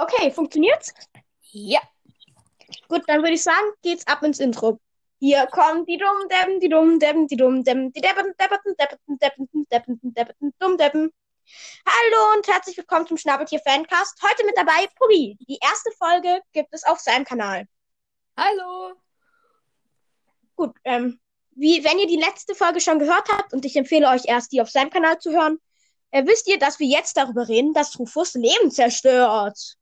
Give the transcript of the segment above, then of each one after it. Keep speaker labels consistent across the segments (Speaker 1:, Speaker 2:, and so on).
Speaker 1: Okay, funktioniert's?
Speaker 2: Ja.
Speaker 1: Gut, dann würde ich sagen, geht's ab ins Intro. Hier kommen die dummen Deppen, die dummen Deppen, die dummen Deppen, die Deppen, Deppen, Deppen, Deppen, Deppen, Deppen, dummen Deppen. Hallo und herzlich willkommen zum Schnabeltier Fancast. Heute mit dabei Puri. Die erste Folge gibt es auf seinem Kanal.
Speaker 2: Hallo.
Speaker 1: Gut, ähm, wie, wenn ihr die letzte Folge schon gehört habt und ich empfehle euch erst, die auf seinem Kanal zu hören, äh, wisst ihr, dass wir jetzt darüber reden, dass Rufus Leben zerstört.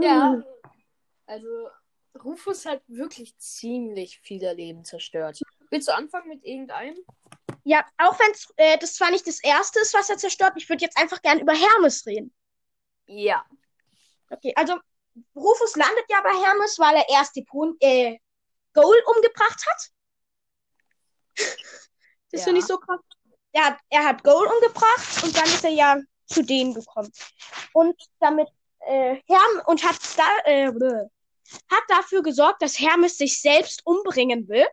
Speaker 2: Ja. Also, Rufus hat wirklich ziemlich viele Leben zerstört. Willst du anfangen mit irgendeinem?
Speaker 1: Ja, auch wenn äh, das zwar nicht das erste ist, was er zerstört, ich würde jetzt einfach gern über Hermes reden.
Speaker 2: Ja.
Speaker 1: Okay, also Rufus landet ja bei Hermes, weil er erst die Pun äh, Goal umgebracht hat. das
Speaker 2: Ja.
Speaker 1: finde ich so krass. Er hat, er hat Goal umgebracht und dann ist er ja zu denen gekommen. Und damit äh, Herm und hat da äh, hat dafür gesorgt, dass Hermes sich selbst umbringen will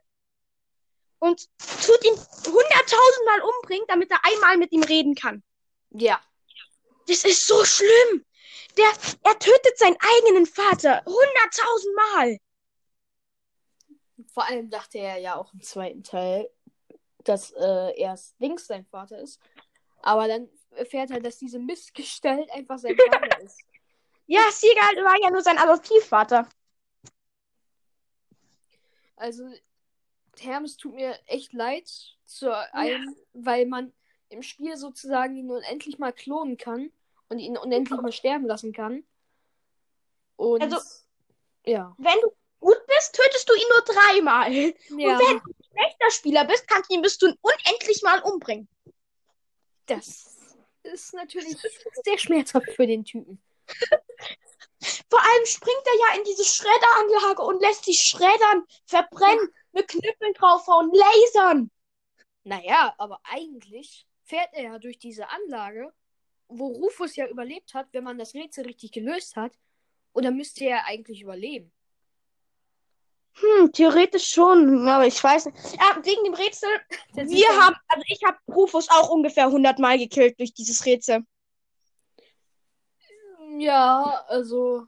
Speaker 1: und tut ihn hunderttausendmal umbringen, damit er einmal mit ihm reden kann.
Speaker 2: Ja.
Speaker 1: Das ist so schlimm. Der, er tötet seinen eigenen Vater hunderttausendmal.
Speaker 2: Vor allem dachte er ja auch im zweiten Teil, dass äh, erst Links sein Vater ist. Aber dann erfährt er, dass diese Missgestalt einfach sein Vater ist.
Speaker 1: Ja, Seagal war ja nur sein Adoptivvater.
Speaker 2: Also, Hermes tut mir echt leid, zu einem, weil man im Spiel sozusagen ihn unendlich mal klonen kann und ihn unendlich mal sterben lassen kann. Und
Speaker 1: Also-
Speaker 2: ja.
Speaker 1: Wenn du gut bist, tötest du ihn nur dreimal.
Speaker 2: ja.
Speaker 1: Und wenn du ein schlechter Spieler bist, kannst du ihn bis du unendlich mal umbringen.
Speaker 2: Das ist natürlich sehr schmerzhaft für den Typen.
Speaker 1: Vor allem springt er ja in diese Schredderanlage und lässt sich schreddern, verbrennen, mit Knüppeln draufhauen, lasern.
Speaker 2: Naja, aber eigentlich fährt er ja durch diese Anlage, wo Rufus ja überlebt hat, wenn man das Rätsel richtig gelöst hat. Und dann müsste er eigentlich überleben.
Speaker 1: Hm, theoretisch schon, aber ich weiß nicht. Ja, wegen dem Rätsel,
Speaker 2: Das
Speaker 1: wir haben, also ich habe Rufus auch ungefähr 100 Mal gekillt durch dieses Rätsel.
Speaker 2: Ja, also.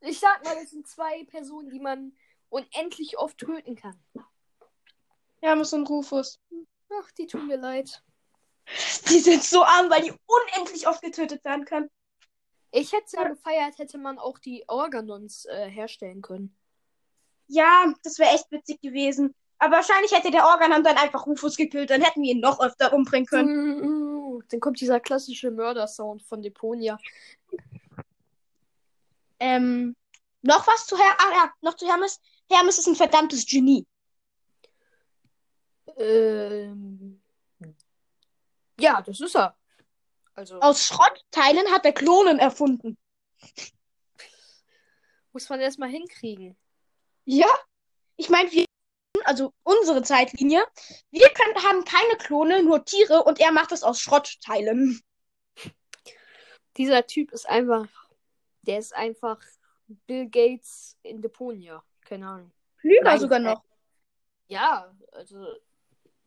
Speaker 2: Ich sag mal, das sind zwei Personen, die man unendlich oft töten kann.
Speaker 1: Hermes und Rufus.
Speaker 2: Ach, die tun mir leid.
Speaker 1: Die sind so arm, weil die unendlich oft getötet werden können.
Speaker 2: Ich hätte es ja gefeiert, hätte man auch die Organons äh, herstellen können.
Speaker 1: Ja, das wäre echt witzig gewesen. Aber wahrscheinlich hätte der Organon dann einfach Rufus gekillt, dann hätten wir ihn noch öfter umbringen können.
Speaker 2: Dann kommt dieser klassische Mörder-Sound von Deponia.
Speaker 1: Ähm, noch was zu Her ah, ja, noch zu Hermes. Hermes ist ein verdammtes Genie.
Speaker 2: Ähm. Ja, das ist er. Also
Speaker 1: Aus Schrottteilen hat er Klonen erfunden.
Speaker 2: muss man erstmal hinkriegen.
Speaker 1: Ja, ich meine, wir, also unsere Zeitlinie, wir können, haben keine Klone, nur Tiere und er macht es aus Schrottteilen.
Speaker 2: Dieser Typ ist einfach. Der ist einfach Bill Gates in Deponia. Keine Ahnung.
Speaker 1: Klüger
Speaker 2: Nein,
Speaker 1: sogar
Speaker 2: äh,
Speaker 1: noch.
Speaker 2: Ja, also.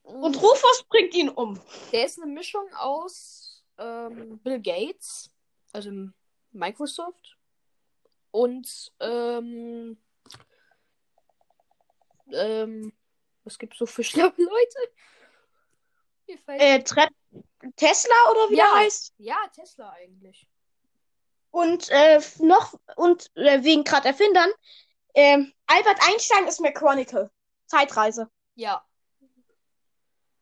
Speaker 1: Und Rufus bringt ihn um.
Speaker 2: Der ist eine Mischung aus ähm, Bill Gates, also Microsoft, und ähm, ähm, was gibt's so für schlaue Leute?
Speaker 1: Äh, Tre Tesla oder wie
Speaker 2: Ja.
Speaker 1: der heißt.
Speaker 2: ja, Tesla eigentlich.
Speaker 1: Und äh, noch, und äh, wegen gerade Erfindern, ähm, Albert Einstein ist McChronicle. Zeitreise.
Speaker 2: Ja.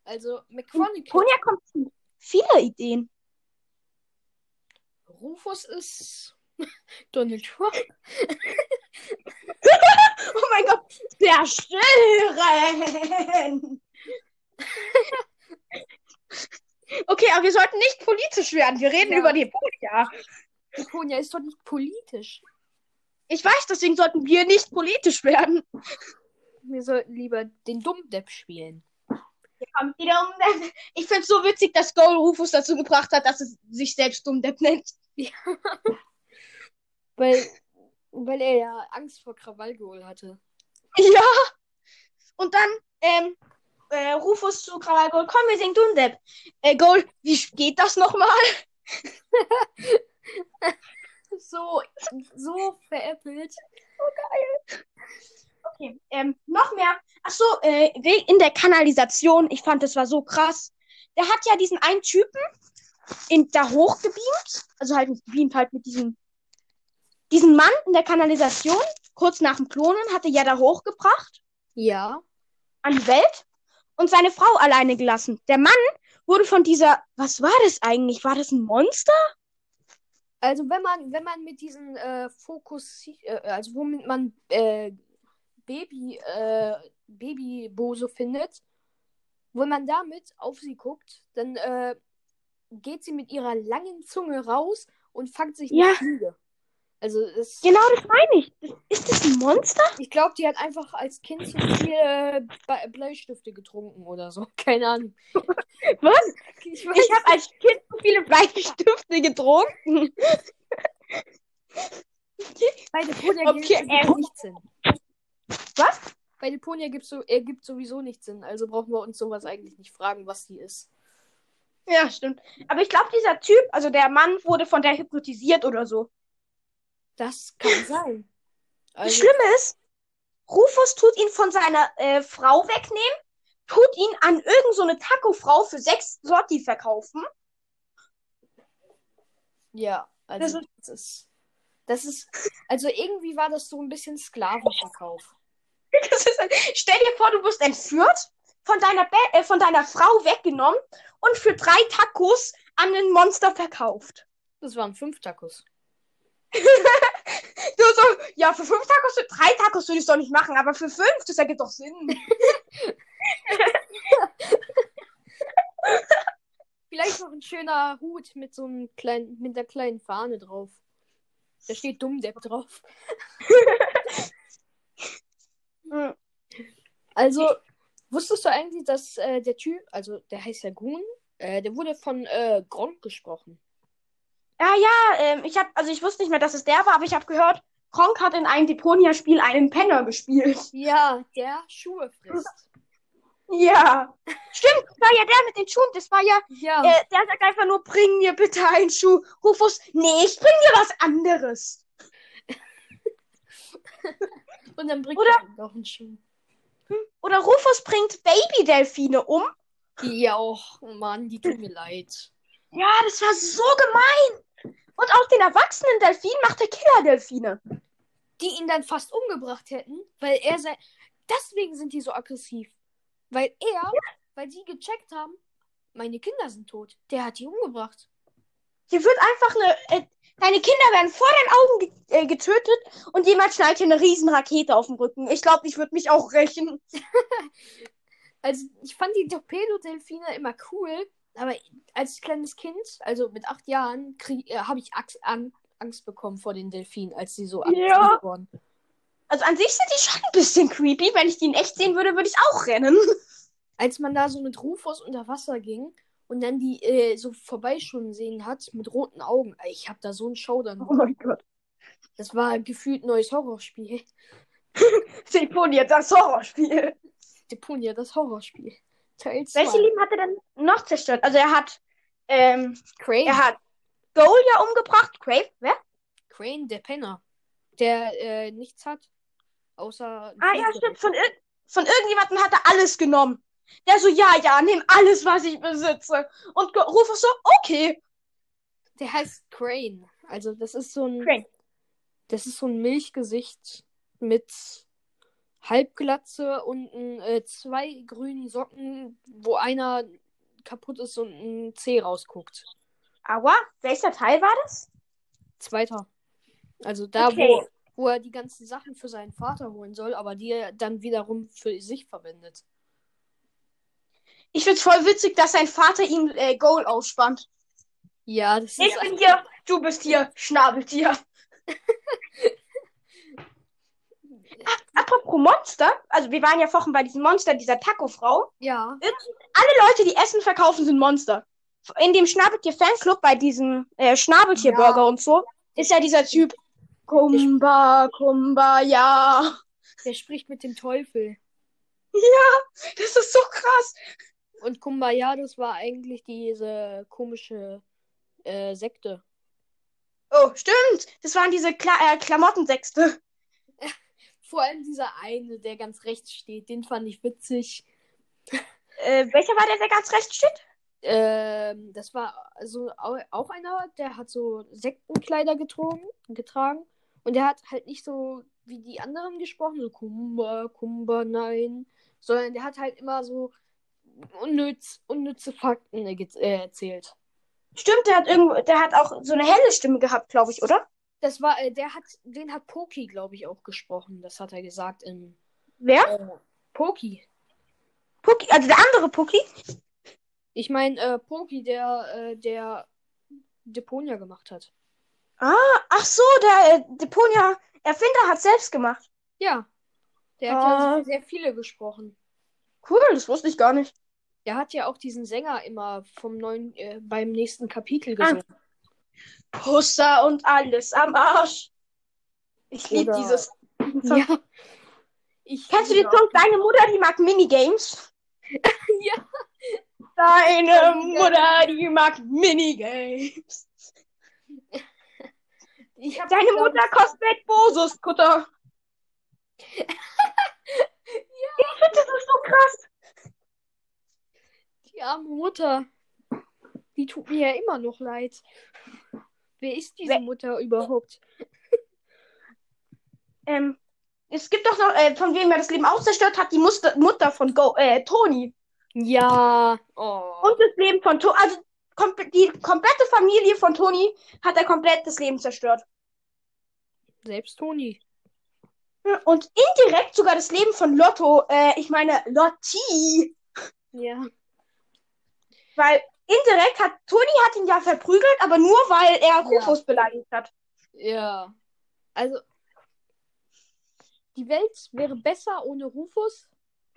Speaker 2: Also, McChronicle.
Speaker 1: Ponja kommt viele Ideen.
Speaker 2: Rufus ist Donald Trump.
Speaker 1: Oh mein Gott, zerstören! okay, aber wir sollten nicht politisch werden. Wir reden
Speaker 2: Ja.
Speaker 1: über die Ponja.
Speaker 2: Deponia ist doch nicht politisch.
Speaker 1: Ich weiß, deswegen sollten wir nicht politisch werden.
Speaker 2: Wir sollten lieber den Dummdepp spielen.
Speaker 1: Kommt wieder um. Ich finde es so witzig, dass Goal Rufus dazu gebracht hat, dass es sich selbst Dummdepp nennt.
Speaker 2: Weil, weil er ja Angst vor Krawallgeol hatte.
Speaker 1: Ja. Und dann, ähm, äh, Rufus zu Krawall Gold, komm, wir singen Dummdepp. Äh, Gold, wie geht das nochmal?
Speaker 2: So, so veräppelt.
Speaker 1: Okay, ähm, noch mehr. Ach so, äh, in der Kanalisation. Ich fand, das war so krass. Der hat ja diesen einen Typen in, da hochgebeamt. Also halt nicht gebeamt, halt mit diesem, diesen Mann in der Kanalisation. Kurz nach dem Klonen hat er ja da hochgebracht
Speaker 2: Ja.
Speaker 1: an die Welt und seine Frau alleine gelassen. Der Mann wurde von dieser, was war das eigentlich? War das ein Monster?
Speaker 2: Also wenn man, wenn man mit diesen äh, Fokus, äh, also womit man äh, Baby, äh, Babybose findet, wenn man damit auf sie guckt, dann äh, geht sie mit ihrer langen Zunge raus und fangt sich eine
Speaker 1: Ja.
Speaker 2: Fliege. Also es,
Speaker 1: Genau, das meine ich. Ist das ein Monster?
Speaker 2: ich glaube, die hat einfach als Kind zu viel äh, Be- Bleistifte getrunken oder so. Keine Ahnung.
Speaker 1: Was?
Speaker 2: Ich
Speaker 1: Ich habe als Kind so viele Bleistifte getrunken.
Speaker 2: bei Deponia
Speaker 1: Okay,
Speaker 2: gibt
Speaker 1: ähm.
Speaker 2: es nichts Sinn.
Speaker 1: Was?
Speaker 2: Bei Deponia gibt so, ergibt sowieso nichts Sinn. Also brauchen wir uns sowas eigentlich nicht fragen, was die ist.
Speaker 1: Ja, stimmt. Aber ich glaube, dieser Typ, also der Mann, wurde von der hypnotisiert oder so.
Speaker 2: Das kann sein.
Speaker 1: Das
Speaker 2: Also,
Speaker 1: Schlimme ist, Rufus tut ihn von seiner äh, Frau wegnehmen, tut ihn an irgend so Taco-Frau für sechs Sotti verkaufen.
Speaker 2: ja, also
Speaker 1: Das
Speaker 2: das ist, das ist, also irgendwie war das so ein bisschen Sklavenverkauf.
Speaker 1: Das ist, ein- stell dir vor, du wirst entführt, von deiner, Be äh, von deiner Frau weggenommen und für drei Tacos an ein Monster verkauft.
Speaker 2: Das waren fünf Tacos.
Speaker 1: Du so, ja, für fünf Tacos, für drei Tacos würde ich es doch nicht machen, aber für fünf, das ergibt doch Sinn.
Speaker 2: Vielleicht noch ein schöner Hut mit so einem kleinen, mit einer kleinen Fahne drauf. Da steht Dummdepp drauf. Also, wusstest du eigentlich, dass äh, der Typ, also der heißt ja Goon, äh, der wurde von äh, Gronk gesprochen.
Speaker 1: Ja, ja, ähm, ich hab, also ich wusste nicht mehr, dass es der war, aber ich habe gehört, Kronk hat in einem Deponia-Spiel einen Penner gespielt.
Speaker 2: Ja, der Schuhe frisst.
Speaker 1: Ja. Stimmt, das war ja der mit den Schuhen. Das war ja,
Speaker 2: Ja.
Speaker 1: äh, der sagt einfach nur, bring mir bitte einen Schuh. Rufus, nee, ich bring dir was anderes.
Speaker 2: Und dann bringt
Speaker 1: Oder-
Speaker 2: er noch einen Schuh.
Speaker 1: Oder Rufus bringt Baby-Delfine um.
Speaker 2: Ja, oh Mann, die tut mir leid.
Speaker 1: Ja, das war so gemein. Auch den erwachsenen Delfin macht er Killer-Delfine.
Speaker 2: Die ihn dann fast umgebracht hätten, weil er sei. Deswegen sind die so aggressiv. Weil er, weil sie gecheckt haben, meine Kinder sind tot. Der hat die umgebracht.
Speaker 1: Hier wird einfach eine, äh, deine Kinder werden vor deinen Augen ge äh, getötet und jemand schnallt dir eine riesen Rakete auf den Rücken. Ich glaube, ich würde mich auch rächen.
Speaker 2: Also, ich fand die Torpedo-Delfine immer cool, aber als kleines Kind, also mit acht Jahren, äh, habe ich Ax an Angst bekommen vor den Delfinen, als sie so
Speaker 1: Ja.
Speaker 2: waren.
Speaker 1: Also an sich sind die schon ein bisschen creepy. Wenn ich die in echt sehen würde, würde ich auch rennen.
Speaker 2: Als man da so mit Rufus unter Wasser ging und dann die äh, so vorbeischwimmen sehen hat mit roten Augen, ich habe da so einen Schaudern.
Speaker 1: Oh mein Gott.
Speaker 2: Das war gefühlt ein neues Horrorspiel.
Speaker 1: Deponia, das Horrorspiel.
Speaker 2: Deponia, das Horrorspiel. Teil 2.
Speaker 1: Welche Leben hat er denn noch zerstört? Also er hat, ähm,
Speaker 2: Crane.
Speaker 1: er hat Goal ja umgebracht. Crave, wer?
Speaker 2: Crane, der Penner. Der äh, nichts hat. Außer.
Speaker 1: Ah ja, stimmt. Von, ir von irgendjemandem hat er alles genommen. Der so, ja, ja, nimm alles, was ich besitze. Und Rufus so, okay.
Speaker 2: Der heißt Crane. Also, das ist so ein.
Speaker 1: Crane.
Speaker 2: Das ist so ein Milchgesicht mit Halbglatze und äh, zwei grünen Socken, wo einer kaputt ist und ein Zeh rausguckt.
Speaker 1: Aua, welcher Teil war das?
Speaker 2: Zweiter. Also da,
Speaker 1: Okay.
Speaker 2: wo, wo er die ganzen Sachen für seinen Vater holen soll, aber die er dann wiederum für sich verwendet.
Speaker 1: Ich find's voll witzig, dass sein Vater ihm äh, Goal ausspannt.
Speaker 2: Ja, das
Speaker 1: Ich
Speaker 2: ist
Speaker 1: bin hier, du bist hier, Schnabeltier. Apropos Monster, also wir waren ja vorhin bei diesem Monster, dieser Taco-Frau.
Speaker 2: ja.
Speaker 1: Alle Leute, die Essen verkaufen, sind Monster. In dem Schnabeltier-Fanclub, bei diesem äh, Schnabeltier-Burger
Speaker 2: Ja.
Speaker 1: und so, ist ja dieser Typ Kumba, Kumba, ja.
Speaker 2: Der spricht mit dem Teufel.
Speaker 1: Das ist so krass.
Speaker 2: Und Kumbaya, das war eigentlich diese komische äh, Sekte.
Speaker 1: Oh, stimmt. Das waren diese Kla äh, Klamottensechste.
Speaker 2: Vor allem dieser eine, der ganz rechts steht, den fand ich witzig.
Speaker 1: Äh, welcher war der, der ganz rechts steht?
Speaker 2: Ähm, das war also au- auch einer, der hat so Sektenkleider getragen, getragen. Und der hat halt nicht so wie die anderen gesprochen, so Kumba, Kumba, nein. Sondern der hat halt immer so unnütz, unnütze Fakten äh, erzählt.
Speaker 1: Stimmt, der hat irgendwo, der hat auch so eine helle Stimme gehabt, glaube ich, oder?
Speaker 2: Das war, äh, der hat, den hat Poki, glaube ich, auch gesprochen. Das hat er gesagt in
Speaker 1: Wer?
Speaker 2: äh, Poki.
Speaker 1: Puki, also der andere Puki?
Speaker 2: Ich meine, äh, Poki, der, äh, der Deponia gemacht hat.
Speaker 1: Ah, ach so, der äh, Deponia Erfinder hat selbst gemacht.
Speaker 2: Ja. Der hat
Speaker 1: Ah.
Speaker 2: ja sehr viele gesprochen.
Speaker 1: Cool, das wusste ich gar nicht.
Speaker 2: Der hat ja auch diesen Sänger immer vom neuen, äh, beim nächsten Kapitel
Speaker 1: Ah. Pussa und alles am Arsch. Ich liebe dieses.
Speaker 2: Ja. Ich
Speaker 1: Kennst du den Song Deine Mutter, die mag Minigames?
Speaker 2: Ja.
Speaker 1: Deine Mutter, die mag Minigames. Deine Mutter kostet Bosus Kutter. Ich finde, das ist so krass.
Speaker 2: die arme Mutter. Die tut mir ja immer noch leid. Wer ist diese
Speaker 1: Wer-
Speaker 2: Mutter überhaupt?
Speaker 1: Ähm, es gibt doch noch, äh, von wem er das Leben auch zerstört hat, die Muster Mutter von Go äh, Toni.
Speaker 2: Ja. Oh.
Speaker 1: Und das Leben von Toni. Also komp die komplette Familie von Toni hat er komplett das Leben zerstört.
Speaker 2: Selbst Toni.
Speaker 1: Und indirekt sogar das Leben von Lotto, äh, ich meine Lotti.
Speaker 2: Ja.
Speaker 1: Weil indirekt hat Toni hat ihn ja verprügelt, aber nur weil er Rufus beleidigt hat.
Speaker 2: Ja. Also. Die Welt wäre besser ohne Rufus,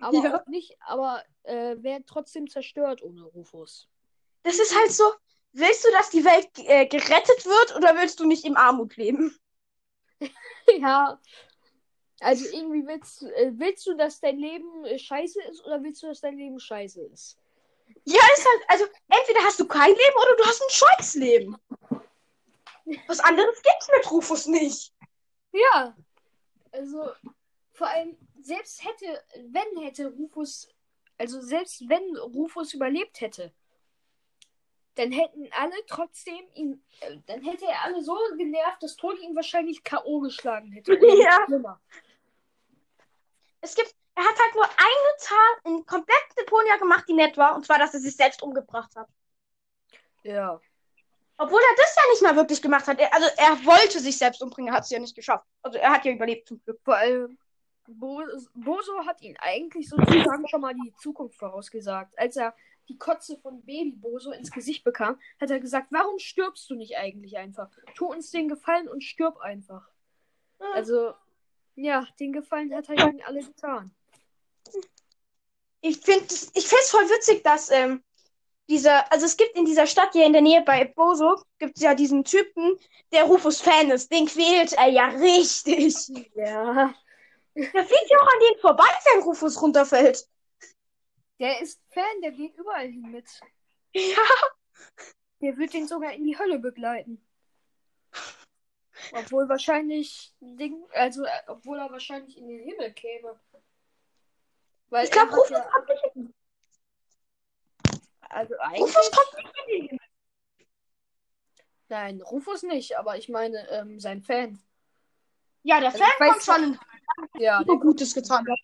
Speaker 2: aber
Speaker 1: Ja.
Speaker 2: auch nicht, aber äh, wäre trotzdem zerstört ohne Rufus.
Speaker 1: Das ist halt so. Willst du, dass die Welt äh, gerettet wird oder willst du nicht im Armut leben?
Speaker 2: ja. Also irgendwie willst, du- äh, willst du, dass dein Leben äh, scheiße ist oder willst du, dass dein Leben scheiße ist?
Speaker 1: Ja, ist halt, also entweder hast du kein Leben oder du hast ein Scheißleben. Was anderes gibt's mit Rufus nicht.
Speaker 2: Ja. Also, vor allem, selbst hätte, wenn hätte Rufus, also selbst wenn Rufus überlebt hätte, dann hätten alle trotzdem ihn, äh, dann hätte er alle so genervt, dass Toni ihn wahrscheinlich K.O. geschlagen hätte.
Speaker 1: Ja.
Speaker 2: schlimmer.
Speaker 1: Es gibt, er hat halt nur eine Tat in komplett Deponia gemacht, die nett war, und zwar, dass er sich selbst umgebracht hat.
Speaker 2: Ja.
Speaker 1: Obwohl er das ja nicht mal wirklich gemacht hat. Er, also er wollte sich selbst umbringen, er hat es ja nicht geschafft. Also er hat ja überlebt zum Glück.
Speaker 2: Vor allem, Bo Boso hat ihn eigentlich sozusagen schon mal die Zukunft vorausgesagt. Als er die Kotze von Baby Boso ins Gesicht bekam, hat er gesagt, warum stirbst du nicht eigentlich einfach? Tu uns den Gefallen und stirb einfach. Also, ja, den Gefallen hat er ihnen alle getan.
Speaker 1: Ich finde ich find's voll witzig, dass ähm, dieser, also es gibt in dieser Stadt hier in der Nähe bei Boso, gibt es ja diesen Typen, der Rufus Fan ist. Den quält er ja richtig.
Speaker 2: Ja.
Speaker 1: Der fliegt ja auch an denen vorbei, wenn Rufus runterfällt.
Speaker 2: Der ist Fan, der geht überall hin mit.
Speaker 1: Ja.
Speaker 2: Der wird den sogar in die Hölle begleiten. Obwohl wahrscheinlich Ding, also äh, obwohl er wahrscheinlich in den Himmel käme. Weil
Speaker 1: Ich glaube, Rufus
Speaker 2: ja,
Speaker 1: kommt nicht hin.
Speaker 2: also eigentlich
Speaker 1: Rufus kommt nicht hin.
Speaker 2: nein, Rufus nicht, aber ich meine ähm, sein Fan.
Speaker 1: Ja, der
Speaker 2: Also
Speaker 1: Fan kommt schon
Speaker 2: Ja,
Speaker 1: so
Speaker 2: der,
Speaker 1: Gutes getan. hat.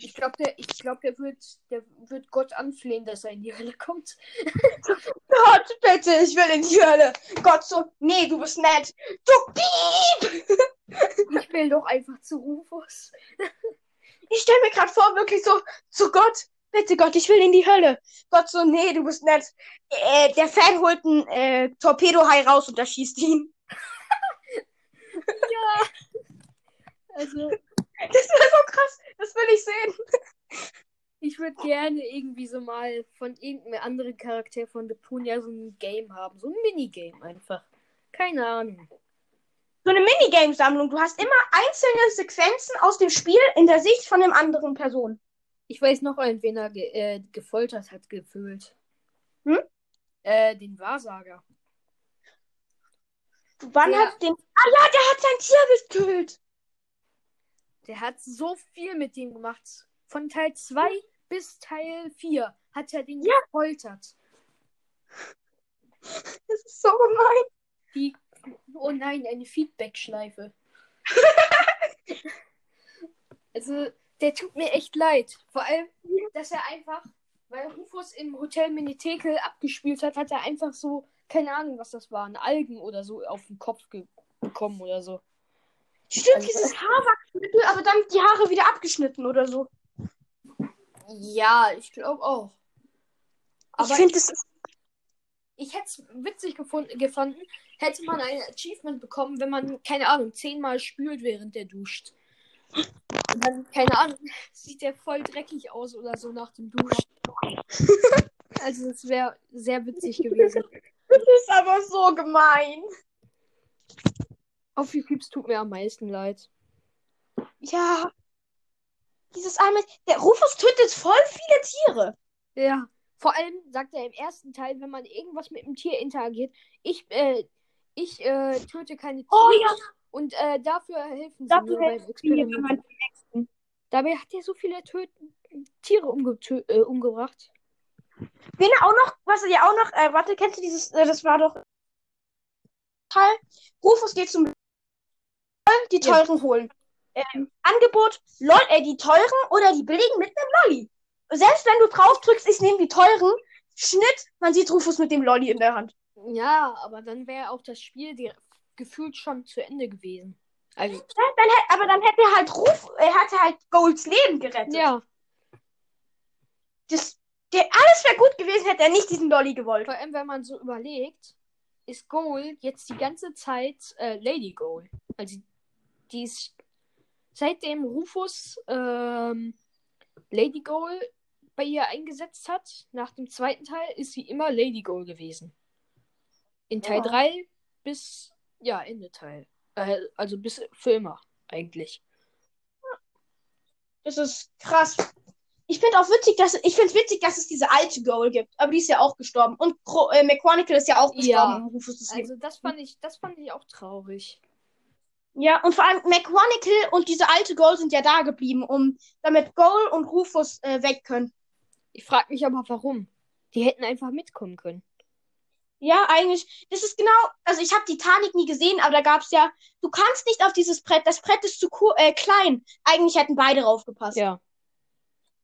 Speaker 2: Ich glaube, der, ich glaube, der wird, der wird Gott anflehen, dass er in die Hölle kommt.
Speaker 1: Gott, bitte, ich will in die Hölle. Gott so, nee, du bist nett. Du Piep!
Speaker 2: Ich will doch einfach zu Rufus.
Speaker 1: Ich stelle mir gerade vor, wirklich so, zu Gott, bitte Gott, ich will in die Hölle. Gott so, nee, du bist nett. Äh, der Fan holt einen äh, Torpedohai raus und erschießt ihn.
Speaker 2: Also
Speaker 1: Das wäre so krass, das will ich sehen.
Speaker 2: Ich würde gerne irgendwie so mal von irgendeinem anderen Charakter von Deponia so ein Game haben. So ein Minigame einfach. Keine Ahnung.
Speaker 1: So eine Minigame-Sammlung. Du hast immer einzelne Sequenzen aus dem Spiel in der Sicht von einem anderen Person.
Speaker 2: Ich weiß noch einen, wen er ge äh, gefoltert hat, gefühlt.
Speaker 1: Hm?
Speaker 2: Äh, den Wahrsager.
Speaker 1: Wann
Speaker 2: Der-
Speaker 1: hat den. Ah ja, der hat sein Tier gekillt.
Speaker 2: Der hat so viel mit dem gemacht. Von Teil 2 bis Teil 4 hat er den gefoltert.
Speaker 1: Das ist so gemein.
Speaker 2: Die, oh nein, eine Feedback-Schleife. also, der tut mir echt leid. Vor allem, dass er einfach, weil Rufus im Hotel Minitekel abgespielt hat, hat er einfach so, keine Ahnung, was das waren, Algen oder so auf den Kopf ge bekommen oder so.
Speaker 1: Stimmt,
Speaker 2: Also-
Speaker 1: dieses Haarwachsmittel, aber dann die Haare wieder abgeschnitten oder so.
Speaker 2: Ja, ich glaube auch.
Speaker 1: ich finde, ist.
Speaker 2: Ich hätte es witzig gefunden, hätte man ein Achievement bekommen, wenn man, keine Ahnung, zehnmal spült, während der duscht. Und dann, keine Ahnung, sieht der voll dreckig aus oder so nach dem Duschen. Also, das wäre sehr witzig gewesen.
Speaker 1: Das ist aber so gemein.
Speaker 2: Auf Cubes tut mir am meisten leid.
Speaker 1: Ja. Dieses einmal. Der Rufus tötet voll viele Tiere.
Speaker 2: Ja. Vor allem sagt er im ersten Teil, wenn man irgendwas mit dem Tier interagiert, ich, äh, ich äh, töte keine Tiere.
Speaker 1: Oh ja.
Speaker 2: Und äh, dafür helfen sie
Speaker 1: Dafür
Speaker 2: mir beim
Speaker 1: helfen wenn
Speaker 2: Experiment. Dabei hat er so viele Töten Tiere umgetö äh, umgebracht.
Speaker 1: Wen er auch noch, was er ja auch noch, äh, warte, kennst du dieses, äh, das war doch Teil. Rufus geht zum die
Speaker 2: Ja.
Speaker 1: teuren holen. Ähm, Angebot, lol, äh, die teuren oder die billigen mit einem Lolli. Selbst wenn du drauf drückst, ich nehme die teuren, Schnitt, man sieht Rufus mit dem Lolli in der Hand.
Speaker 2: Ja, aber dann wäre auch das Spiel gefühlt schon zu Ende gewesen. Also,
Speaker 1: Ja, dann hätt, aber dann hätte er halt Ruf, er hatte halt Golds Leben gerettet.
Speaker 2: ja,
Speaker 1: Das, der, alles wäre gut gewesen, hätte er nicht diesen Lolli gewollt.
Speaker 2: vor allem, wenn man so überlegt, ist Gold jetzt die ganze Zeit äh, Lady Gold. Also, die ist seitdem Rufus ähm, Lady Gold bei ihr eingesetzt hat, nach dem zweiten Teil, ist sie immer Lady Gold gewesen. In Teil
Speaker 1: Ja.
Speaker 2: 3 bis, ja, Ende Teil. Äh, also bis für immer, eigentlich.
Speaker 1: Das ist krass. Ich finde auch witzig, dass ich finde witzig, dass es diese alte Goal gibt, aber die ist ja auch gestorben und Cro äh, McChronicle ist ja auch gestorben.
Speaker 2: Ja. Also das fand ich, das fand ich auch traurig.
Speaker 1: Ja, und vor allem McChronicle und diese alte Goal sind ja da geblieben, um damit Goal und Rufus äh, weg können.
Speaker 2: Ich frage mich aber, warum. Die hätten einfach mitkommen können.
Speaker 1: Ja, eigentlich, das ist genau, also ich habe Titanic nie gesehen, aber da gab's ja, du kannst nicht auf dieses Brett, das Brett ist zu äh, klein. Eigentlich hätten beide raufgepasst.
Speaker 2: Ja.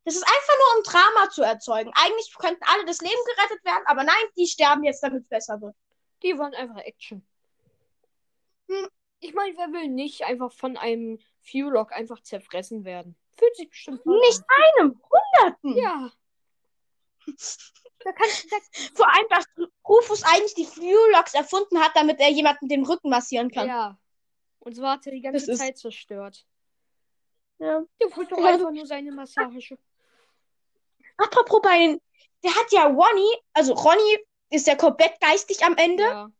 Speaker 1: Das ist einfach nur, um Drama zu erzeugen. Eigentlich könnten alle das Leben gerettet werden, aber nein, die sterben jetzt, damit es besser wird.
Speaker 2: Die waren einfach Action.
Speaker 1: Hm.
Speaker 2: Ich meine, wer will nicht einfach von einem Fuelock einfach zerfressen werden? Fühlt sich bestimmt
Speaker 1: Nicht einem, Hunderten.
Speaker 2: an. Ja. Da kann, da,
Speaker 1: Vor allem, dass Rufus eigentlich die Fluelocks erfunden hat, damit er jemanden den Rücken massieren kann.
Speaker 2: ja. Und so hat er die ganze
Speaker 1: Das ist-
Speaker 2: Zeit zerstört.
Speaker 1: Ja.
Speaker 2: Der wollte doch einfach nur seine Massage.
Speaker 1: Apropos bei den, der hat ja Ronny, also Ronny ist ja komplett geistig am Ende.
Speaker 2: Ja.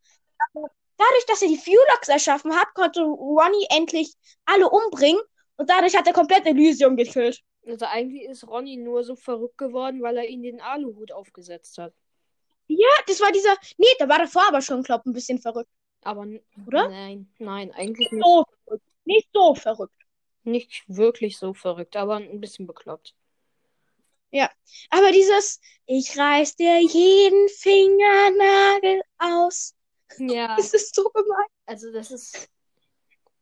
Speaker 1: Dadurch, dass er die Fluelocks erschaffen hat, konnte Ronny endlich alle umbringen und dadurch hat er komplett Elysium gekillt.
Speaker 2: Also eigentlich ist Ronny nur so verrückt geworden, weil er ihn den Aluhut aufgesetzt hat.
Speaker 1: Ja, das war dieser, nee, der war davor aber schon, glaub, ein bisschen verrückt.
Speaker 2: Aber
Speaker 1: Oder?
Speaker 2: nein, nein, eigentlich nicht,
Speaker 1: So verrückt. Nicht so verrückt.
Speaker 2: nicht wirklich so verrückt, aber ein bisschen bekloppt.
Speaker 1: Aber dieses, ich reiß dir jeden Fingernagel aus.
Speaker 2: Ja.
Speaker 1: Das ist so gemein.
Speaker 2: Also das ist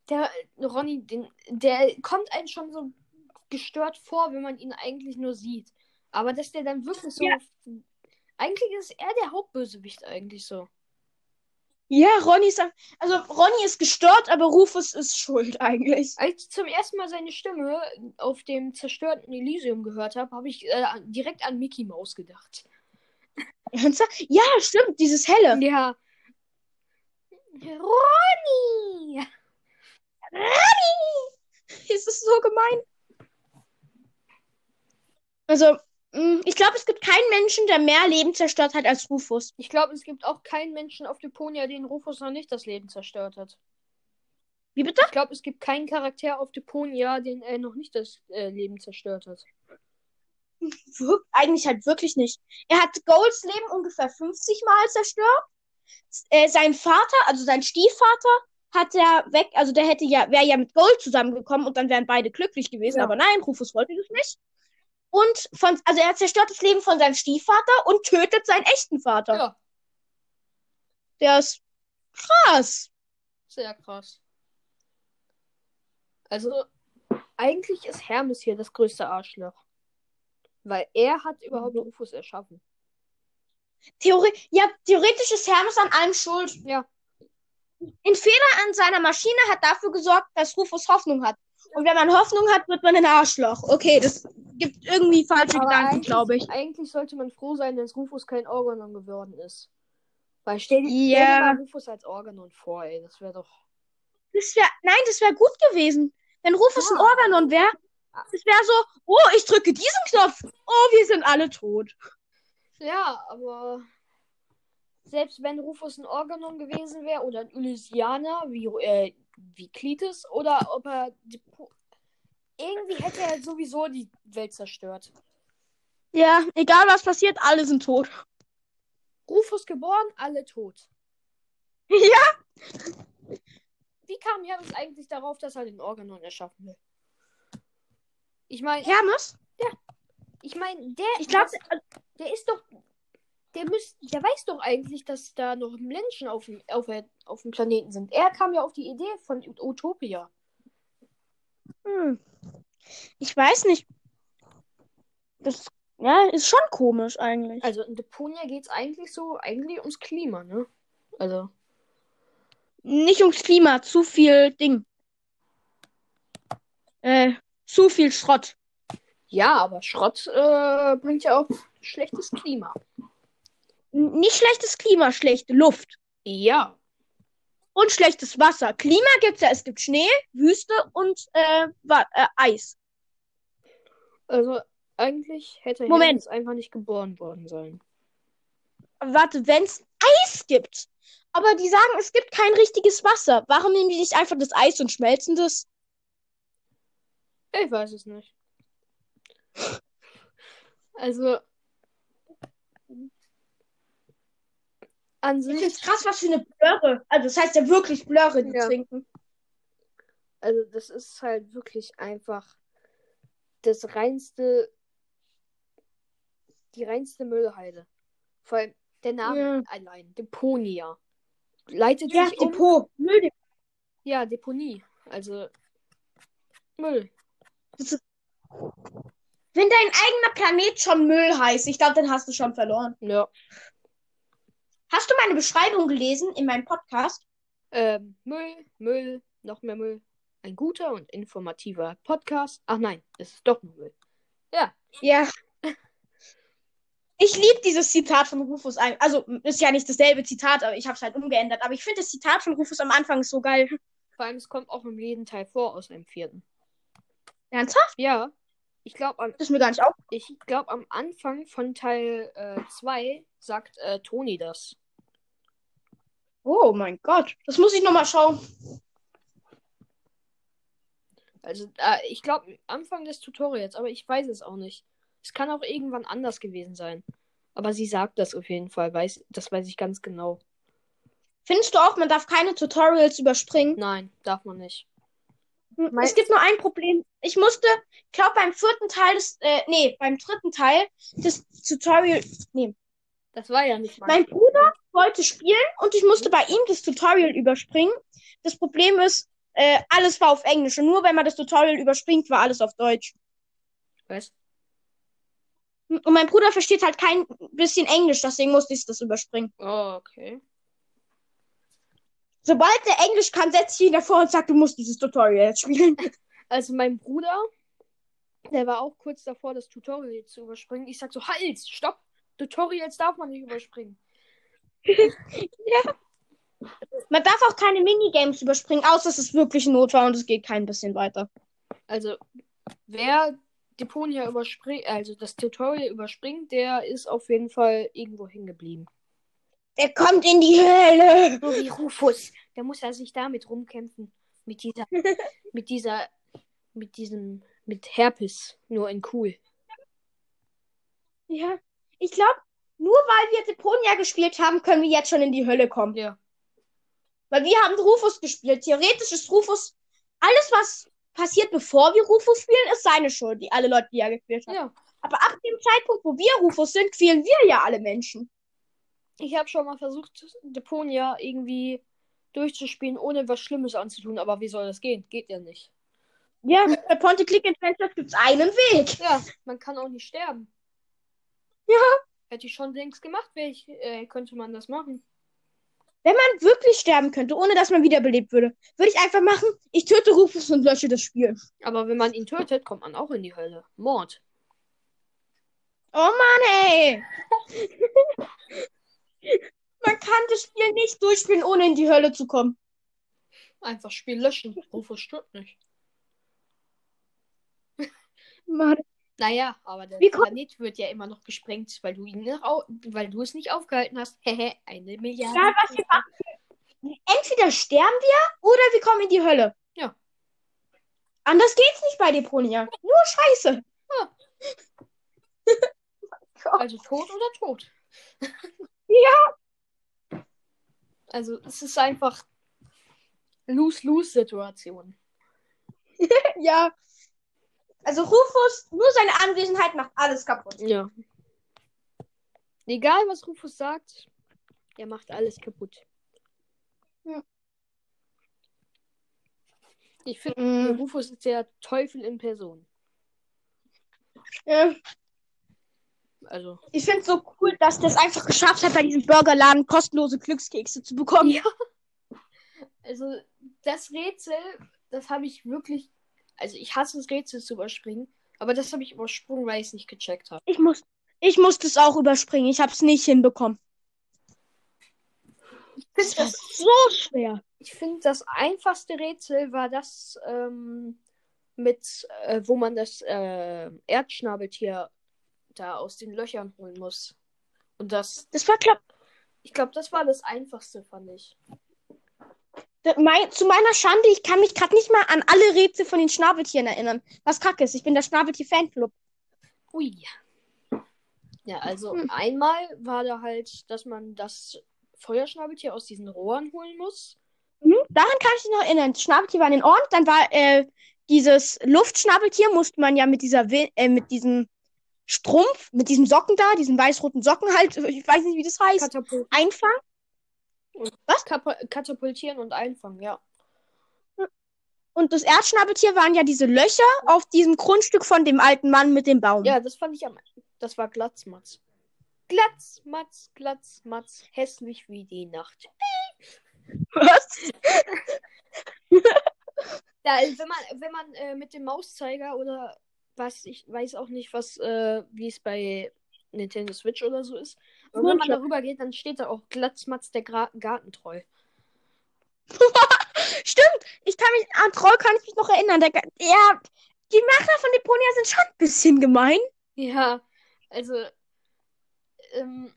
Speaker 2: der Ronny, den, der kommt einem schon so gestört vor, wenn man ihn eigentlich nur sieht. Aber dass der dann wirklich so.
Speaker 1: Ja.
Speaker 2: Eigentlich ist er der Hauptbösewicht eigentlich so.
Speaker 1: Ja, Ronny ist, also Ronny ist gestört, aber Rufus ist schuld eigentlich.
Speaker 2: Als ich zum ersten Mal seine Stimme auf dem zerstörten Elysium gehört habe, habe ich äh, direkt an Mickey Mouse gedacht.
Speaker 1: Ja, stimmt, dieses helle.
Speaker 2: Ja. Ronny!
Speaker 1: Es ist so gemein. Also, mh, ich glaube, es gibt keinen Menschen, der mehr Leben zerstört hat als Rufus.
Speaker 2: Ich glaube, es gibt auch keinen Menschen auf Deponia, den Rufus noch nicht das Leben zerstört hat.
Speaker 1: Wie bitte?
Speaker 2: Ich glaube, es gibt keinen Charakter auf Deponia, den er noch nicht das äh, Leben zerstört hat.
Speaker 1: Wir eigentlich halt wirklich nicht. Er hat Golds Leben ungefähr 50 Mal zerstört. äh, sein Vater, also sein Stiefvater, hat er weg, also der hätte ja, wäre ja mit Gold zusammengekommen und dann wären beide glücklich gewesen,
Speaker 2: Ja.
Speaker 1: aber nein, Rufus wollte das nicht. Und von, also er zerstört das Leben von seinem Stiefvater und tötet seinen echten Vater.
Speaker 2: Ja,
Speaker 1: Der ist krass.
Speaker 2: sehr krass. Also, eigentlich ist Hermes hier das größte Arschloch. Weil er hat überhaupt Rufus erschaffen.
Speaker 1: Theori ja, theoretisch ist Hermes an allem schuld.
Speaker 2: Ja.
Speaker 1: Ein Fehler an seiner Maschine hat dafür gesorgt, dass Rufus Hoffnung hat. Und wenn man Hoffnung hat, wird man ein Arschloch. Okay, das gibt irgendwie falsche
Speaker 2: Aber
Speaker 1: Gedanken, glaube ich.
Speaker 2: Eigentlich sollte man froh sein, dass Rufus kein Organon geworden ist. Weil stell dir mal Rufus als Organon vor, ey. Das wäre doch.
Speaker 1: Das wär, nein, das wäre gut gewesen. Wenn Rufus
Speaker 2: Ja.
Speaker 1: ein Organon wäre, das wäre so, oh, ich drücke diesen Knopf. Oh, wir sind alle tot.
Speaker 2: Ja, aber selbst wenn Rufus ein Organon gewesen wäre oder ein Elysianer wie, äh, wie Klitis oder ob er die irgendwie hätte er sowieso die Welt zerstört.
Speaker 1: Ja, egal was passiert, alle sind tot.
Speaker 2: Rufus geboren, alle tot.
Speaker 1: Ja,
Speaker 2: Wie kam Hermes eigentlich darauf, dass er den Organon erschaffen will? Ich meine,
Speaker 1: Hermes?
Speaker 2: ich meine, der,
Speaker 1: Ich glaube,
Speaker 2: der ist doch, der müsst, der weiß doch eigentlich, dass da noch Menschen auf dem, auf, auf dem Planeten sind. Er kam ja auf die Idee von Utopia.
Speaker 1: hm, ich weiß nicht. Das ja, ist schon komisch eigentlich.
Speaker 2: Also in Deponia geht es eigentlich so, eigentlich ums Klima, ne? Also,
Speaker 1: Nicht ums Klima, zu viel Ding. Äh, zu viel Schrott.
Speaker 2: ja, aber Schrott äh, bringt ja auch schlechtes Klima.
Speaker 1: Nicht schlechtes Klima, schlechte Luft.
Speaker 2: Ja.
Speaker 1: Und schlechtes Wasser. Klima gibt's ja, es gibt Schnee, Wüste und äh, äh, Eis.
Speaker 2: Also, eigentlich hätte
Speaker 1: Moment.
Speaker 2: Hermes einfach nicht geboren worden sein.
Speaker 1: Warte, wenn's Eis gibt. Aber die sagen, es gibt kein richtiges Wasser. Warum nehmen die nicht einfach das Eis und schmelzen das?
Speaker 2: Ich weiß es nicht. Also. An
Speaker 1: Ich
Speaker 2: sich,
Speaker 1: find's krass, was für eine Blöre. Also, das heißt ja wirklich Blöre, die
Speaker 2: Ja.
Speaker 1: trinken.
Speaker 2: also das ist halt wirklich einfach das reinste, die reinste Müllhalde. Vor allem der Name
Speaker 1: Ja.
Speaker 2: allein, Deponia. Leitet
Speaker 1: Ja,
Speaker 2: sich um.
Speaker 1: Depot. Müll.
Speaker 2: Ja, Deponie. Also Müll.
Speaker 1: Wenn dein eigener Planet schon Müll heißt, ich glaube, dann hast du schon verloren.
Speaker 2: Ja.
Speaker 1: Hast du meine Beschreibung gelesen in meinem Podcast?
Speaker 2: Ähm, Müll, Müll, noch mehr Müll. Ein guter und informativer Podcast. Ach nein, es ist doch nur Müll. Ja.
Speaker 1: Ja. Ich liebe dieses Zitat von Rufus. ein- Also, ist ja nicht dasselbe Zitat, aber ich habe es halt umgeändert. Aber ich finde das Zitat von Rufus am Anfang so geil.
Speaker 2: Vor allem, es kommt auch im jeden Teil vor aus dem vierten.
Speaker 1: Ernsthaft?
Speaker 2: Ja. Ich glaube,
Speaker 1: Das ist mir gar nicht auf.
Speaker 2: ich glaub, am Anfang von Teil 2 sagt äh, Toni das.
Speaker 1: Oh mein Gott. Das muss ich nochmal schauen.
Speaker 2: Also, äh, ich glaube, Anfang des Tutorials, aber ich weiß es auch nicht. Es kann auch irgendwann anders gewesen sein. Aber sie sagt das auf jeden Fall, weiß, das weiß ich ganz genau.
Speaker 1: Findest du auch, man darf keine Tutorials überspringen?
Speaker 2: Nein, darf man nicht.
Speaker 1: Hm,
Speaker 2: Mein-
Speaker 1: Es gibt nur ein Problem. Ich musste, ich glaube beim vierten Teil des, äh, nee, beim dritten Teil des Tutorial, nee,
Speaker 2: Das war ja nicht
Speaker 1: mein Bruder wollte spielen und ich musste bei ihm das Tutorial überspringen. Das Problem ist, äh, alles war auf Englisch und nur wenn man das Tutorial überspringt, war alles auf Deutsch.
Speaker 2: Was?
Speaker 1: Und mein Bruder versteht halt kein bisschen Englisch, deswegen musste ich das überspringen.
Speaker 2: Oh, okay.
Speaker 1: Sobald der Englisch kann, setzt sich ihn davor und sagt, du musst dieses Tutorial jetzt spielen.
Speaker 2: Also mein Bruder, der war auch kurz davor, das Tutorial zu überspringen. Ich sag so, halt, stopp! Tutorials darf man nicht überspringen.
Speaker 1: Man darf auch keine Minigames überspringen, außer es ist wirklich ein Notfall und es geht kein bisschen weiter.
Speaker 2: Also, wer Deponia überspringt, also das Tutorial überspringt, der ist auf jeden Fall irgendwo hängen geblieben.
Speaker 1: Der kommt in die Hölle.
Speaker 2: So wie Rufus. Der muss ja sich damit rumkämpfen. Mit dieser, mit dieser, mit diesem, mit Herpes. Nur in cool.
Speaker 1: Ja, ich glaube, nur weil wir Deponia gespielt haben, können wir jetzt schon in die Hölle kommen.
Speaker 2: Ja.
Speaker 1: Weil wir haben Rufus gespielt. Theoretisch ist Rufus alles, was passiert, bevor wir Rufus spielen, ist seine Schuld, die alle Leute, die er gequält hat.
Speaker 2: Ja.
Speaker 1: Aber ab dem Zeitpunkt, wo wir Rufus sind, quälen wir ja alle Menschen.
Speaker 2: Ich habe schon mal versucht, Deponia irgendwie durchzuspielen, ohne was Schlimmes anzutun, aber wie soll das gehen? Geht ja nicht.
Speaker 1: Ja, bei Ponte Click Adventures gibt es einen Weg.
Speaker 2: Ja, man kann auch nicht sterben.
Speaker 1: Ja.
Speaker 2: Hätte ich schon längst gemacht, ich, äh, könnte man das machen.
Speaker 1: Wenn man wirklich sterben könnte, ohne dass man wiederbelebt würde, würde ich einfach machen, ich töte Rufus und lösche das Spiel.
Speaker 2: Aber wenn man ihn tötet, kommt man auch in die Hölle. Mord.
Speaker 1: Oh Mann, ey. man kann das Spiel nicht durchspielen, ohne in die Hölle zu kommen.
Speaker 2: Einfach Spiel löschen. Rufus stirbt nicht.
Speaker 1: Mann.
Speaker 2: Naja, aber der
Speaker 1: Wie
Speaker 2: Planet wird ja immer noch gesprengt, weil du ihn weil du es nicht aufgehalten hast. Hehe, eine Milliarde.
Speaker 1: Egal, was wir machen. Entweder sterben wir oder wir kommen in die Hölle.
Speaker 2: Ja.
Speaker 1: Anders geht's nicht bei Deponia. Nur Scheiße.
Speaker 2: Also tot oder tot.
Speaker 1: Ja.
Speaker 2: Also es ist einfach Lose-Lose-Situation.
Speaker 1: Ja. Also Rufus, nur seine Anwesenheit macht alles kaputt.
Speaker 2: Ja. Egal, was Rufus sagt, er macht alles kaputt.
Speaker 1: Ja.
Speaker 2: Ich finde,
Speaker 1: Mhm.
Speaker 2: Rufus ist der Teufel in Person.
Speaker 1: Ja.
Speaker 2: Also,
Speaker 1: Ich finde es so cool, dass das einfach geschafft hat, bei diesem Burgerladen kostenlose Glückskekse zu bekommen.
Speaker 2: Ja. also das Rätsel, das habe ich wirklich. Also, ich hasse es, Rätsel zu überspringen. Aber das habe ich übersprungen, weil ich es nicht gecheckt habe.
Speaker 1: Ich muss, ich musste es auch überspringen. Ich habe es nicht hinbekommen. Das war so schwer.
Speaker 2: Ich finde, das einfachste Rätsel war das ähm, mit, äh, wo man das äh, Erdschnabeltier da aus den Löchern holen muss. Und das,
Speaker 1: Das war klar.
Speaker 2: ich glaube, das war das einfachste, fand ich.
Speaker 1: Mein, zu meiner Schande, ich kann mich gerade nicht mal an alle Rätsel von den Schnabeltieren erinnern. Was kacke ist, ich bin der Schnabeltier-Fanclub.
Speaker 2: Ui. Ja, also
Speaker 1: Hm.
Speaker 2: einmal war da halt, dass man das Feuerschnabeltier aus diesen Rohren holen muss.
Speaker 1: Mhm. Daran kann ich mich noch erinnern. Das Schnabeltier war in den Ohren. Dann war äh, dieses Luftschnabeltier, musste man ja mit dieser äh, mit diesem Strumpf, mit diesem Socken da, diesen weiß-roten Socken halt, ich weiß nicht, wie das heißt,
Speaker 2: Katapult
Speaker 1: einfangen.
Speaker 2: Kapa katapultieren und einfangen, ja.
Speaker 1: Und das Erdschnabeltier waren ja diese Löcher auf diesem Grundstück von dem alten Mann mit dem Baum.
Speaker 2: Ja, das fand ich am. Das war Glatzmatz. Glatzmatz, Glatzmatz, hässlich wie die Nacht.
Speaker 1: Was?
Speaker 2: Ja, also wenn man, wenn man äh, mit dem Mauszeiger oder was, ich weiß auch nicht, was, äh, wie es bei Nintendo Switch oder so ist. Aber wenn man darüber geht, dann steht da auch Glatzmatz der Gra Gartentreu.
Speaker 1: Stimmt, ich kann mich an Troll kann ich mich noch erinnern. Der, der, die Macher von Deponia sind schon ein bisschen gemein.
Speaker 2: Ja, also, ähm,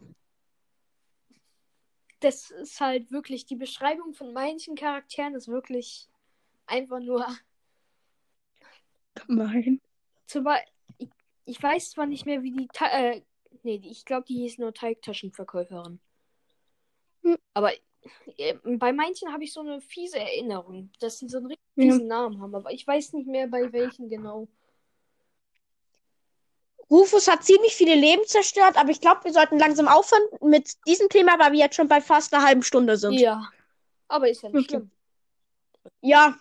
Speaker 2: das ist halt wirklich, die Beschreibung von manchen Charakteren ist wirklich einfach nur
Speaker 1: Gemein.
Speaker 2: Zum Beispiel, ich, ich weiß zwar nicht mehr, wie die, Ta äh, nee, ich glaube, die hieß nur Teigtaschenverkäuferin.
Speaker 1: Hm.
Speaker 2: Aber äh, bei manchen habe ich so eine fiese Erinnerung, dass sie so einen richtig
Speaker 1: Ja.
Speaker 2: fiesen Namen haben, aber ich weiß nicht mehr, bei welchen genau.
Speaker 1: Rufus hat ziemlich viele Leben zerstört, aber ich glaube, wir sollten langsam aufhören mit diesem Thema, weil wir jetzt schon bei fast einer halben Stunde sind.
Speaker 2: Ja. Aber ist ja nicht schlimm.
Speaker 1: Ja,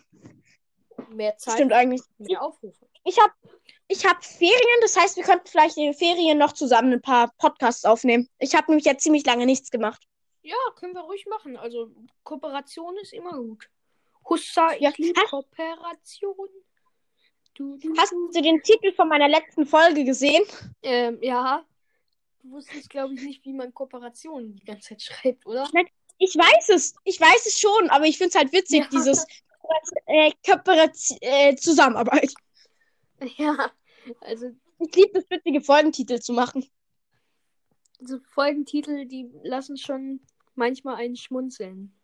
Speaker 2: Mehr Zeit,
Speaker 1: stimmt eigentlich.
Speaker 2: mehr Aufrufe.
Speaker 1: Ich habe ich hab Ferien, das heißt, wir könnten vielleicht in den Ferien noch zusammen ein paar Podcasts aufnehmen. Ich habe nämlich jetzt ziemlich lange nichts gemacht.
Speaker 2: Ja, können wir ruhig machen. Also, Kooperation ist immer gut. Hussa,
Speaker 1: Ja,
Speaker 2: ich liebe Kooperation. Du, du,
Speaker 1: Hast
Speaker 2: du.
Speaker 1: du den Titel von meiner letzten Folge gesehen?
Speaker 2: Ähm, ja. Du wusstest, glaube ich, nicht, wie man Kooperation die ganze Zeit schreibt, oder?
Speaker 1: Ich weiß es. Ich weiß es schon, aber ich finde es halt witzig,
Speaker 2: Ja.
Speaker 1: dieses äh, Kooperation- äh, Zusammenarbeit.
Speaker 2: Ja. Also,
Speaker 1: Ich liebe es, witzige Folgentitel zu machen.
Speaker 2: so Folgentitel, die lassen schon manchmal einen schmunzeln.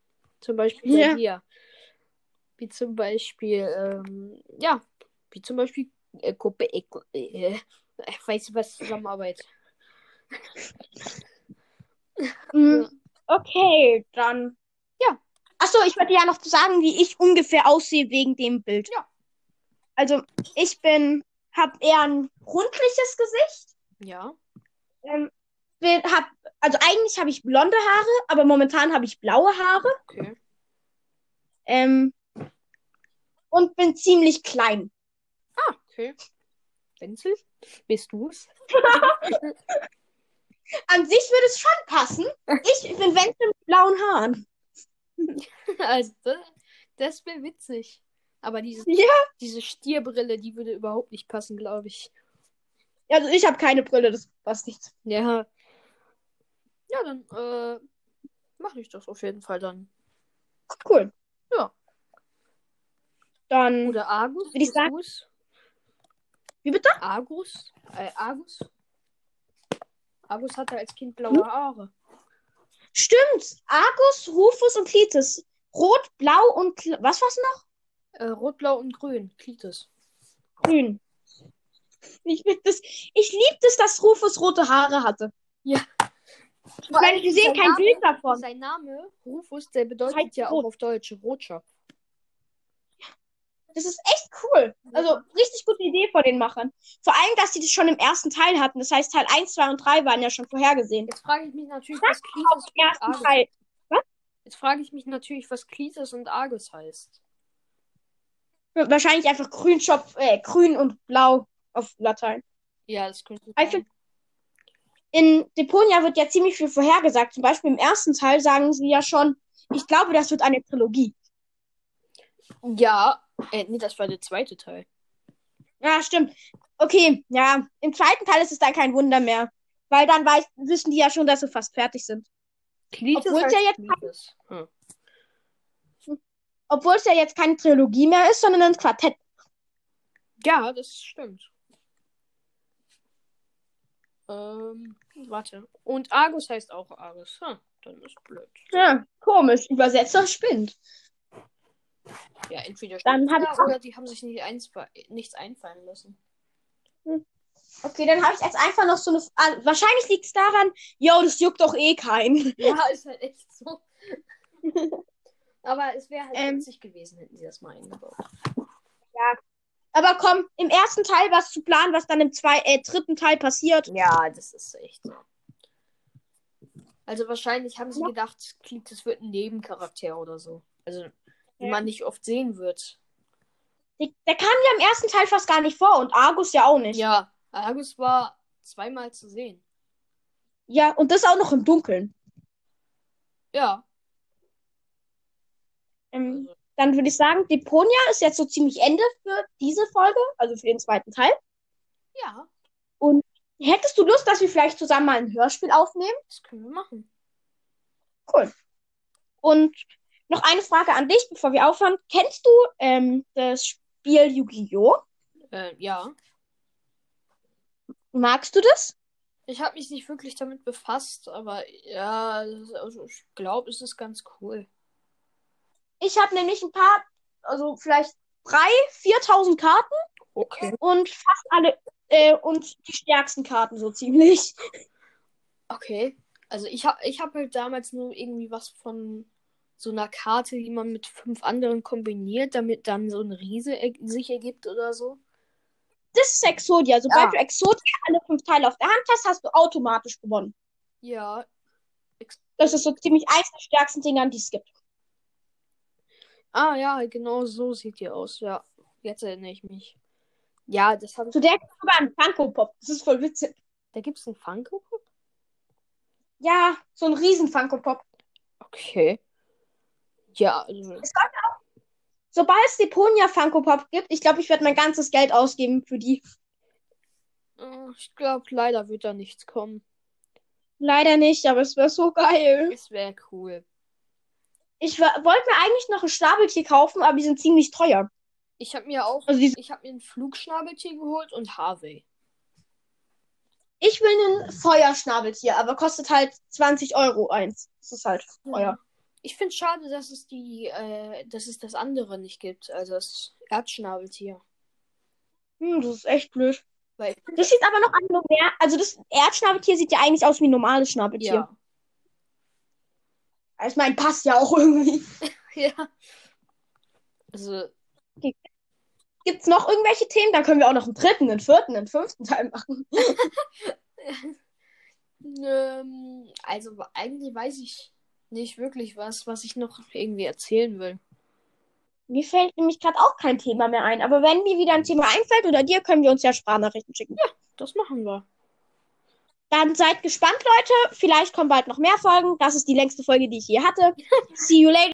Speaker 2: Zum Beispiel bei
Speaker 1: Ja.
Speaker 2: dir. Wie zum Beispiel, ähm, ja, wie zum Beispiel äh, Gruppe, äh, äh, ich weiß was, Zusammenarbeit.
Speaker 1: Mm, Okay, dann.
Speaker 2: Ja.
Speaker 1: Achso, ich wollte ja noch sagen, wie ich ungefähr aussehe wegen dem Bild.
Speaker 2: Ja.
Speaker 1: Also, ich bin, hab eher ein rundliches Gesicht.
Speaker 2: Ja.
Speaker 1: Ähm, bin, hab, also eigentlich habe ich blonde Haare, aber momentan habe ich blaue Haare.
Speaker 2: Okay.
Speaker 1: Ähm, und bin ziemlich klein.
Speaker 2: Ah, okay. Wenzel, bist du's?
Speaker 1: An sich würde es schon passen. Ich bin Wenzel mit blauen Haaren.
Speaker 2: also, das, das wäre witzig. Aber diese,
Speaker 1: Ja.
Speaker 2: diese Stierbrille, die würde überhaupt nicht passen, glaube ich.
Speaker 1: Also ich habe keine Brille, das passt nicht.
Speaker 2: Ja. Ja, dann äh, mache ich das auf jeden Fall dann.
Speaker 1: Cool.
Speaker 2: Ja.
Speaker 1: Dann.
Speaker 2: Oder Argus?
Speaker 1: Würde ich sagen-
Speaker 2: du's?
Speaker 1: Wie bitte?
Speaker 2: Argus? Äh, Argus? Argus hatte als Kind blaue
Speaker 1: Hm?
Speaker 2: Haare.
Speaker 1: Stimmt. Argus, Rufus und Klitis. Rot, blau und was war's noch?
Speaker 2: Äh, Rot, Blau und Grün. Klitis.
Speaker 1: Grün. Ich das, ich lieb das, dass Rufus rote Haare hatte.
Speaker 2: Ja.
Speaker 1: Ich meine, wir sehen kein
Speaker 2: Name-
Speaker 1: Bild davon.
Speaker 2: Sein Name, Rufus, der bedeutet
Speaker 1: Heißt
Speaker 2: ja
Speaker 1: rot.
Speaker 2: auch auf Deutsch Rotschopf.
Speaker 1: Das ist echt cool. Also richtig gute Idee von den Machern. Vor allem, dass sie das schon im ersten Teil hatten. Das heißt, Teil 1, 2 und 3 waren ja schon vorhergesehen.
Speaker 2: Jetzt frage ich mich natürlich, was Klitis und Argus. Jetzt frage ich mich natürlich, was Klitis und Argus heißt.
Speaker 1: Wahrscheinlich einfach grün, Schopf, äh, grün und blau auf Latein.
Speaker 2: Ja, das könnte
Speaker 1: Also-
Speaker 2: sein.
Speaker 1: In Deponia wird ja ziemlich viel vorhergesagt. Zum Beispiel im ersten Teil sagen sie ja schon, ich glaube, das wird eine Trilogie.
Speaker 2: Ja, äh, nee, das war der zweite Teil.
Speaker 1: Ja, stimmt. Okay, ja. Im zweiten Teil ist es dann kein Wunder mehr. Weil dann weiß, wissen die ja schon, dass sie fast fertig sind. Obwohl es ja jetzt.
Speaker 2: Hm.
Speaker 1: Obwohl es ja jetzt keine Trilogie mehr ist, sondern ein Quartett.
Speaker 2: Ja, das stimmt. Ähm, warte. Und Argus heißt auch Argus. Hm, dann ist blöd.
Speaker 1: Ja, komisch. Übersetzer spinnt.
Speaker 2: Ja, entweder
Speaker 1: Dann ich
Speaker 2: oder die haben sich nicht eins, nichts einfallen lassen.
Speaker 1: Okay, dann habe ich jetzt einfach noch so eine. Ah, wahrscheinlich liegt es daran, yo, das juckt doch eh keinen.
Speaker 2: Ja, ist halt echt so. Aber es wäre halt
Speaker 1: Ähm.
Speaker 2: witzig gewesen, hätten sie das mal eingebaut.
Speaker 1: Aber komm, im ersten Teil was zu planen, was dann im zwei, äh, dritten Teil passiert.
Speaker 2: Ja, das ist echt so. Also wahrscheinlich haben sie
Speaker 1: Ja.
Speaker 2: gedacht, Klitis wird ein Nebencharakter oder so. Also, die
Speaker 1: Ja.
Speaker 2: man nicht oft sehen wird.
Speaker 1: Der, der kam ja im ersten Teil fast gar nicht vor und Argus ja auch nicht.
Speaker 2: Ja, Argus war zweimal zu sehen.
Speaker 1: Ja, und das auch noch im Dunkeln.
Speaker 2: Ja.
Speaker 1: Ähm,
Speaker 2: Also,
Speaker 1: dann würde ich sagen, Deponia ist jetzt so ziemlich Ende für diese Folge, also für den zweiten Teil.
Speaker 2: ja,
Speaker 1: Hättest du Lust, dass wir vielleicht zusammen mal ein Hörspiel aufnehmen?
Speaker 2: das können wir machen.
Speaker 1: Cool. Und noch eine Frage an dich, bevor wir aufhören. Kennst du ähm, das Spiel Yu-Gi-Oh?
Speaker 2: Äh, ja.
Speaker 1: Magst du das?
Speaker 2: Ich habe mich nicht wirklich damit befasst, aber ja, also ich glaube, es ist ganz cool.
Speaker 1: Ich habe nämlich ein paar, also vielleicht drei, 4000 Karten
Speaker 2: Okay.
Speaker 1: und fast alle, äh, und die stärksten Karten so ziemlich.
Speaker 2: Okay. Also ich habe ich hab halt damals nur irgendwie was von so einer Karte, die man mit fünf anderen kombiniert, damit dann so ein Riese er sich ergibt oder so.
Speaker 1: Das ist Exodia. Sobald
Speaker 2: Ja.
Speaker 1: du Exodia alle fünf Teile auf der Hand hast, hast du automatisch gewonnen.
Speaker 2: Ja.
Speaker 1: Das ist so ziemlich eins der stärksten Dinger, die es gibt.
Speaker 2: Ah ja, genau so sieht die aus. Ja, jetzt erinnere ich mich. Ja, das habe ich.
Speaker 1: Zu der gibt es sogar einen Funko Pop. Das ist voll witzig.
Speaker 2: Da gibt es einen Funko? Pop?
Speaker 1: Ja, so ein riesen Funko Pop.
Speaker 2: Okay. Ja, also,
Speaker 1: Sobald es Deponia Funko Pop gibt, ich glaube, ich werde mein ganzes Geld ausgeben für die.
Speaker 2: äh, ich glaube, leider wird da nichts kommen.
Speaker 1: Leider nicht, aber es wäre so geil.
Speaker 2: Es wäre cool.
Speaker 1: Ich wollte mir eigentlich noch ein Schnabeltier kaufen, aber die sind ziemlich teuer.
Speaker 2: Ich habe mir auch,
Speaker 1: Also
Speaker 2: ich habe mir ein Flugschnabeltier geholt und Harvey.
Speaker 1: ich will ein Feuerschnabeltier, aber kostet halt 20 Euro eins. Das ist halt teuer.
Speaker 2: Ich finde schade, dass es die, äh, dass es das andere nicht gibt, also das Erdschnabeltier.
Speaker 1: Hm, das ist echt blöd.
Speaker 2: Weil,
Speaker 1: Das sieht aber noch an mehr. Also das Erdschnabeltier sieht ja eigentlich aus wie ein normales Schnabeltier.
Speaker 2: ja.
Speaker 1: Ich meine, passt ja auch irgendwie.
Speaker 2: Ja. Also,
Speaker 1: Gibt's noch irgendwelche Themen? Da können wir auch noch einen dritten, einen vierten, einen fünften Teil machen.
Speaker 2: ähm, also eigentlich weiß ich nicht wirklich was, was ich noch irgendwie erzählen will.
Speaker 1: Mir fällt nämlich gerade auch kein Thema mehr ein. Aber wenn mir wieder ein Thema einfällt oder dir, können wir uns ja Sprachnachrichten schicken.
Speaker 2: Das machen wir.
Speaker 1: Dann seid gespannt, Leute. Vielleicht kommen bald noch mehr Folgen. Das ist die längste Folge, die ich je hatte. See you later.